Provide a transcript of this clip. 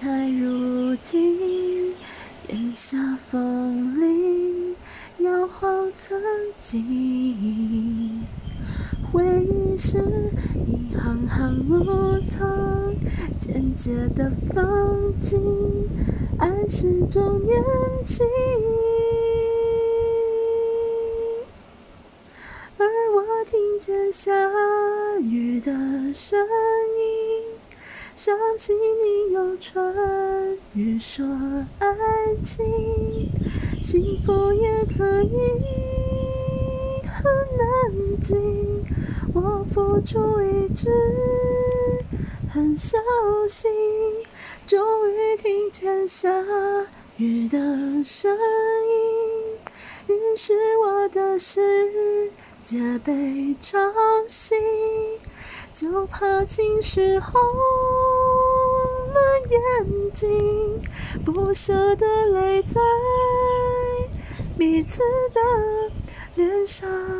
台如今，烟霞风铃，摇晃曾经。回忆是一行行路苍，简洁的风景，爱始终年轻。而我听见下雨的声音。想起你用唇语说爱情，幸福也可以很难静。我付出一直很小心，终于听见下雨的声音，于是我的世界被吵醒，就怕情绪红。眼睛不舍的泪在彼此的脸上。